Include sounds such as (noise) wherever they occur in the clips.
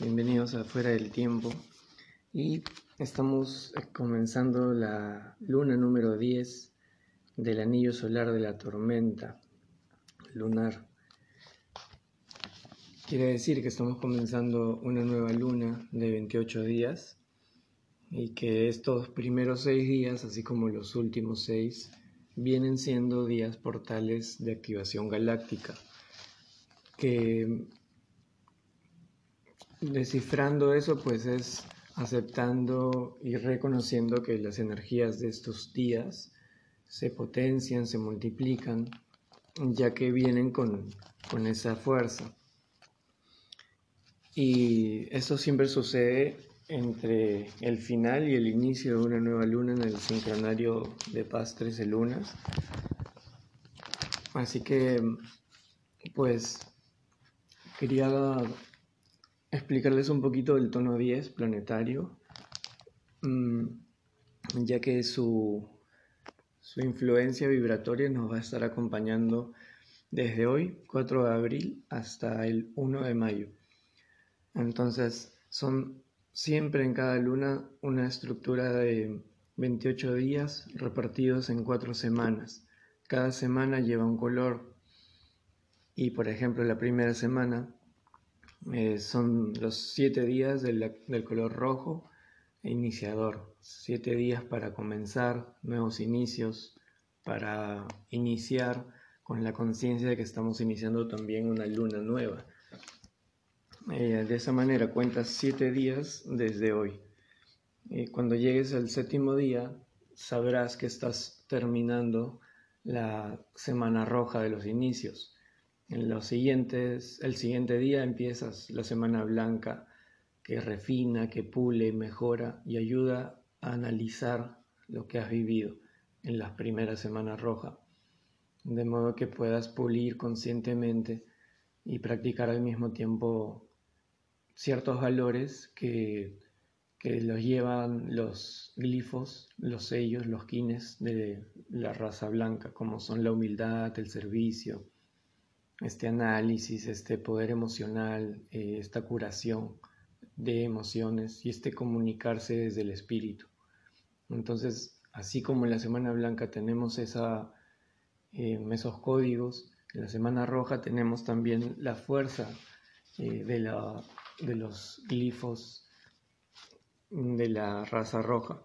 Bienvenidos a Fuera del Tiempo. Y estamos eh, comenzando la luna número 10 del anillo solar de la tormenta lunar. Quiere decir que estamos comenzando una nueva luna de 28 días y que estos primeros seis días, así como los últimos seis, vienen siendo días portales de activación galáctica que descifrando eso, pues es aceptando y reconociendo que las energías de estos días se potencian, se multiplican, ya que vienen con, con esa fuerza. Y esto siempre sucede entre el final y el inicio de una nueva luna en el sincronario de paz 13 lunas. Así que, pues, quería explicarles un poquito del tono 10 planetario, mm, ya que su, su influencia vibratoria nos va a estar acompañando desde hoy, 4 de abril, hasta el 1 de mayo. Entonces, son siempre en cada luna una estructura de 28 días repartidos en 4 semanas. Cada semana lleva un color y, por ejemplo, la primera semana eh, son los siete días del, color rojo e iniciador. Siete días para comenzar nuevos inicios, para iniciar con la conciencia de que estamos iniciando también una luna nueva. Eh, de esa manera cuentas siete días desde hoy. y cuando llegues al séptimo día, sabrás que estás terminando la semana roja de los inicios. En los siguientes, el siguiente día empiezas la semana blanca que refina, que pule, mejora y ayuda a analizar lo que has vivido en las primeras semanas rojas, de modo que puedas pulir conscientemente y practicar al mismo tiempo ciertos valores que, que los llevan los glifos, los sellos, los quines de la raza blanca, como son la humildad, el servicio, este análisis, este poder emocional, eh, esta curación de emociones y este comunicarse desde el espíritu. Entonces, así como en la Semana Blanca tenemos esa, eh, esos códigos, en la Semana Roja tenemos también la fuerza eh, de, la, de los glifos de la raza roja,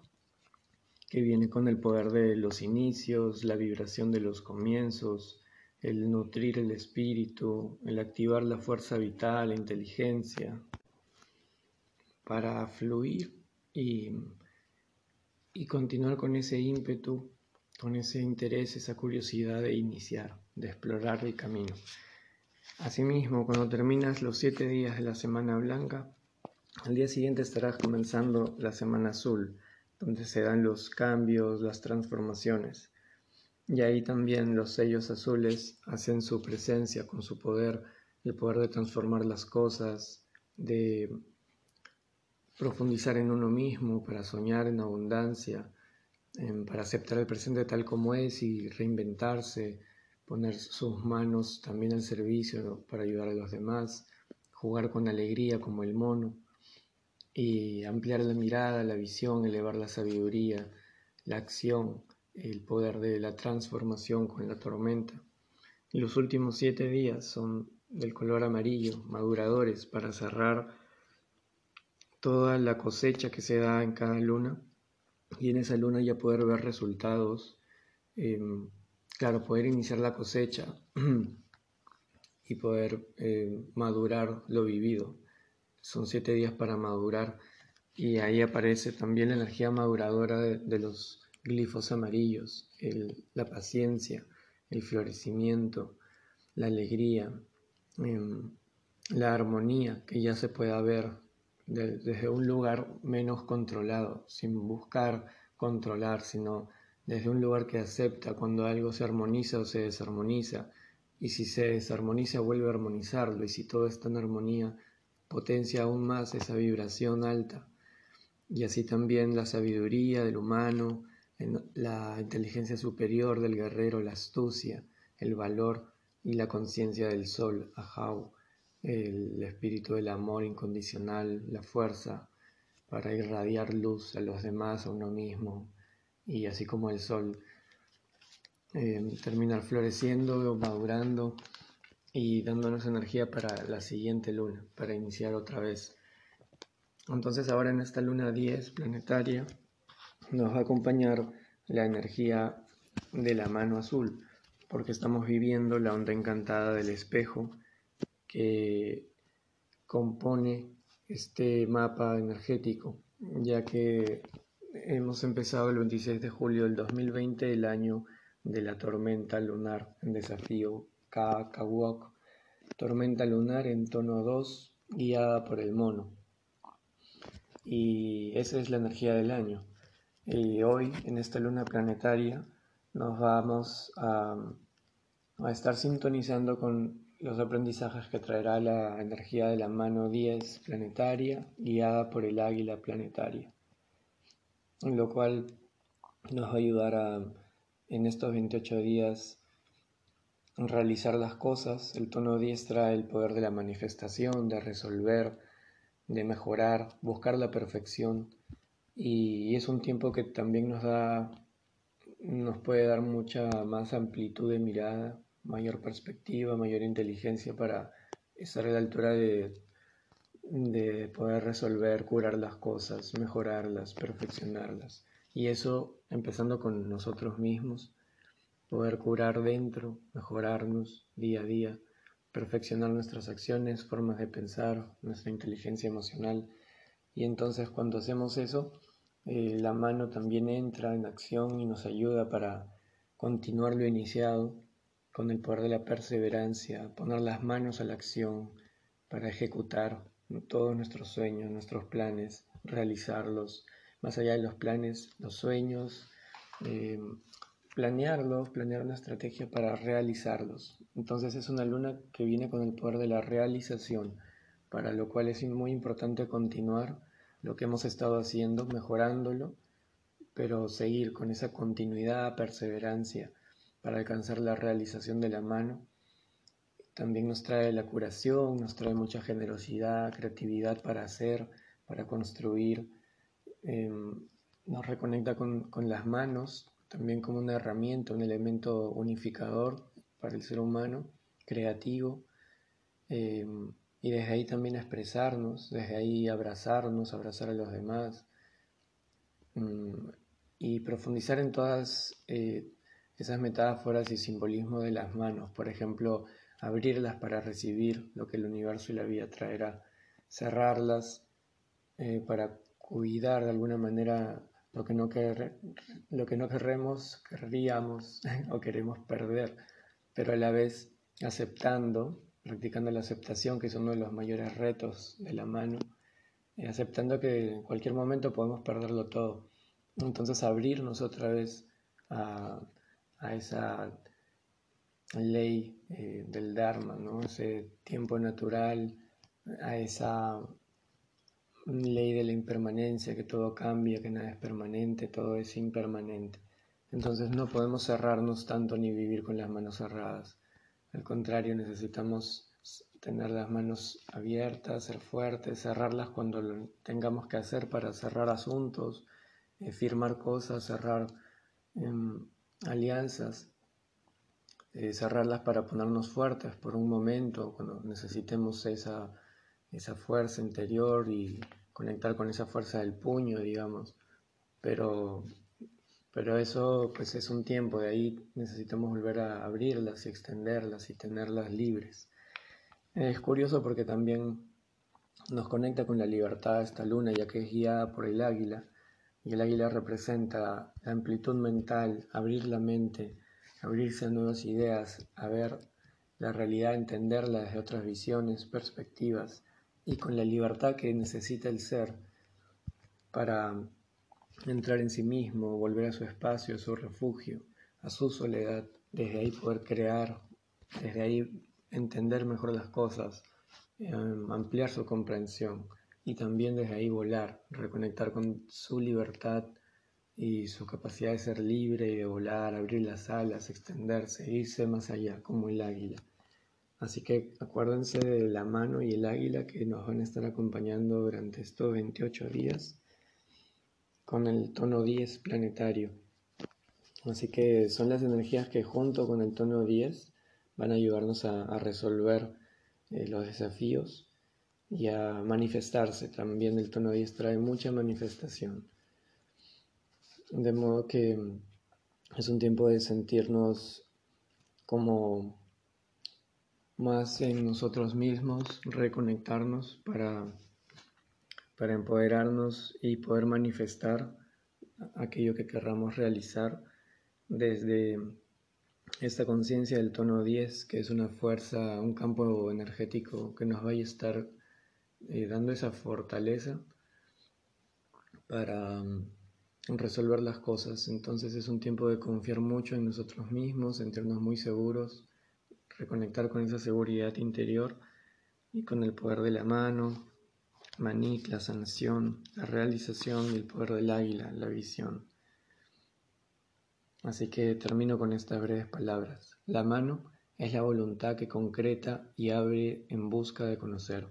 que viene con el poder de los inicios, la vibración de los comienzos, el nutrir el espíritu, el activar la fuerza vital, la inteligencia, para fluir y, y continuar con ese ímpetu, con ese interés, esa curiosidad de iniciar, de explorar el camino. Asimismo, cuando terminas los siete días de la Semana Blanca, al día siguiente estarás comenzando la Semana Azul, donde se dan los cambios, las transformaciones. Y ahí también los sellos azules hacen su presencia con su poder, el poder de transformar las cosas, de profundizar en uno mismo, para soñar en abundancia, para aceptar el presente tal como es y reinventarse, poner sus manos también al servicio para ayudar a los demás, jugar con alegría como el mono y ampliar la mirada, la visión, elevar la sabiduría, la acción el poder de la transformación con la tormenta. los últimos siete días son del color amarillo, maduradores, para cerrar toda la cosecha que se da en cada luna y en esa luna ya poder ver resultados, em, claro, poder iniciar la cosecha (clears throat) y poder em, madurar lo vivido. Son siete días para madurar y ahí aparece también la energía maduradora de los glifos amarillos, la paciencia, el florecimiento, la alegría, em, la armonía que ya se pueda ver desde un lugar menos controlado, sin buscar controlar, sino desde un lugar que acepta cuando algo se armoniza o se desarmoniza, y si se desarmoniza vuelve a armonizarlo, y si todo está en armonía, potencia aún más esa vibración alta, y así también la sabiduría del humano, la inteligencia superior del guerrero, la astucia, el valor y la conciencia del sol, Ahau, el espíritu del amor incondicional, la fuerza para irradiar luz a los demás, a uno mismo, y así como el sol eh, terminar floreciendo, madurando y dándonos energía para la siguiente luna, para iniciar otra vez. Entonces ahora en esta luna 10 planetaria nos va a acompañar la energía de la mano azul, porque estamos viviendo la onda encantada del espejo que compone este mapa energético, ya que hemos empezado el 26 de julio del 2020, el año de la tormenta lunar en desafío Kakawok, tormenta lunar en tono 2 guiada por el mono. Y esa es la energía del año. Y hoy, en esta luna planetaria, nos vamos a, a estar sintonizando con los aprendizajes que traerá la energía de la mano 10 planetaria guiada por el águila planetaria, lo cual nos va a ayudar a, en estos 28 días realizar las cosas. El tono 10 trae el poder de la manifestación, de resolver, de mejorar, buscar la perfección y es un tiempo que también nos da nos puede dar mucha más amplitud de mirada mayor perspectiva, mayor inteligencia para estar a la altura de, de poder resolver, curar las cosas, mejorarlas, perfeccionarlas. Y eso empezando con nosotros mismos, poder curar dentro, mejorarnos día a día, perfeccionar nuestras acciones, formas de pensar, nuestra inteligencia emocional. Y entonces cuando hacemos eso, eh, la mano también entra en acción y nos ayuda para continuar lo iniciado con el poder de la perseverancia, poner las manos a la acción para ejecutar todos nuestros sueños, nuestros planes, realizarlos, más allá de los planes, los sueños, eh, planearlos, planear una estrategia para realizarlos. Entonces es una luna que viene con el poder de la realización, para lo cual es muy importante continuar lo que hemos estado haciendo, mejorándolo, pero seguir con esa continuidad, perseverancia, para alcanzar la realización de la mano. También nos trae la curación, nos trae mucha generosidad, creatividad para hacer, para construir. Em, nos reconecta con, las manos, también como una herramienta, un elemento unificador para el ser humano, creativo. Em, y desde ahí también expresarnos, desde ahí abrazarnos, abrazar a los demás mm, y profundizar en todas eh, esas metáforas y simbolismo de las manos, por ejemplo, abrirlas para recibir lo que el universo y la vida traerá, cerrarlas eh, para cuidar de alguna manera lo que no, lo que no queremos, querríamos (laughs) o queremos perder, pero a la vez aceptando, practicando la aceptación, que es uno de los mayores retos de la mano, eh, aceptando que en cualquier momento podemos perderlo todo. Entonces abrirnos otra vez a esa ley eh, del Dharma, ¿no? ese tiempo natural, a esa ley de la impermanencia, que todo cambia, que nada es permanente, todo es impermanente. Entonces no podemos cerrarnos tanto ni vivir con las manos cerradas. Al contrario, necesitamos tener las manos abiertas, ser fuertes, cerrarlas cuando lo tengamos que hacer para cerrar asuntos, eh, firmar cosas, cerrar em, alianzas, eh, cerrarlas para ponernos fuertes por un momento, cuando necesitemos esa, esa fuerza interior y conectar con esa fuerza del puño, digamos. Pero, pero eso pues es un tiempo, de ahí necesitamos volver a abrirlas y extenderlas y tenerlas libres. Es curioso porque también nos conecta con la libertad esta luna, ya que es guiada por el águila y el águila representa la amplitud mental, abrir la mente, abrirse a nuevas ideas, a ver la realidad, entenderla desde otras visiones, perspectivas y con la libertad que necesita el ser para entrar en sí mismo, volver a su espacio, a su refugio, a su soledad, desde ahí poder crear, desde ahí entender mejor las cosas, eh, ampliar su comprensión y también desde ahí volar, reconectar con su libertad y su capacidad de ser libre, de volar, abrir las alas, extenderse, irse más allá, como el águila. Así que acuérdense de la mano y el águila que nos van a estar acompañando durante estos 28 días con el tono 10 planetario. Así que son las energías que junto con el tono 10 van a ayudarnos a, resolver eh, los desafíos y a manifestarse. También el tono 10 trae mucha manifestación. De modo que es un tiempo de sentirnos como más en nosotros mismos, reconectarnos para, para empoderarnos y poder manifestar aquello que querramos realizar desde esta conciencia del tono 10, que es una fuerza, un campo energético que nos vaya a estar eh, dando esa fortaleza para mm, resolver las cosas. Entonces es un tiempo de confiar mucho en nosotros mismos, sentirnos muy seguros reconectar con esa seguridad interior y con el poder de la mano, Manit, la sanación, la realización y el poder del águila, la visión. Así que termino con estas breves palabras. La mano es la voluntad que concreta y abre en busca de conocer.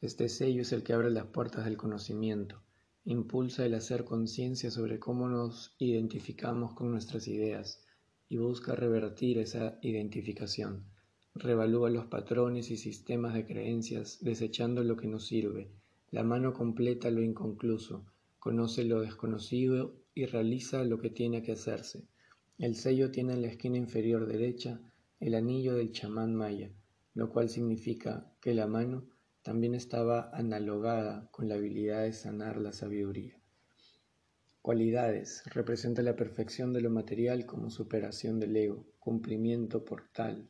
Este sello es el que abre las puertas del conocimiento, impulsa el hacer conciencia sobre cómo nos identificamos con nuestras ideas y busca revertir esa identificación revalúa los patrones y sistemas de creencias, desechando lo que no sirve. La mano completa lo inconcluso, conoce lo desconocido y realiza lo que tiene que hacerse. El sello tiene en la esquina inferior derecha el anillo del chamán maya, lo cual significa que la mano también estaba analogada con la habilidad de sanar la sabiduría. Cualidades. Representa la perfección de lo material como superación del ego, cumplimiento portal,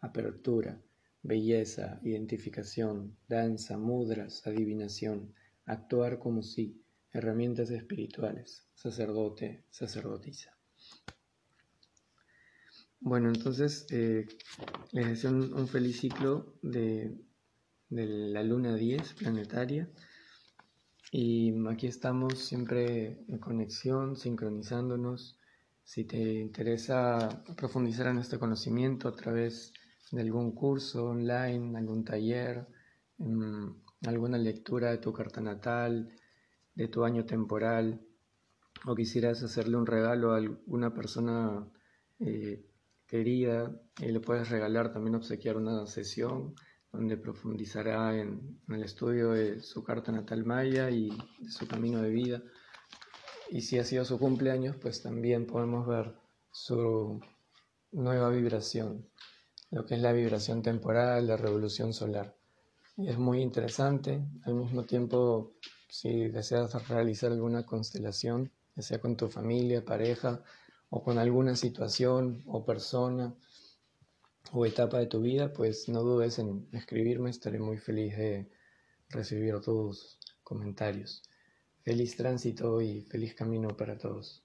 apertura, belleza, identificación, danza, mudras, adivinación, actuar como si, herramientas espirituales, sacerdote, sacerdotisa. Bueno, entonces eh, les deseo un, feliz ciclo de, de la luna 10 planetaria. Y aquí estamos siempre en conexión, sincronizándonos. Si te interesa profundizar en este conocimiento a través de algún curso online, algún taller, mm, alguna lectura de tu carta natal, de tu año temporal, o quisieras hacerle un regalo a alguna persona eh, querida, y le puedes regalar también obsequiar una sesión donde profundizará en, en, el estudio de su carta natal maya y de su camino de vida. Y si ha sido su cumpleaños, pues también podemos ver su nueva vibración lo que es la vibración temporal, la revolución solar. Y es muy interesante. Al mismo tiempo, si deseas realizar alguna constelación, ya sea con tu familia, pareja, o con alguna situación o persona o etapa de tu vida, pues no dudes en escribirme, estaré muy feliz de recibir tus comentarios. Feliz tránsito y feliz camino para todos.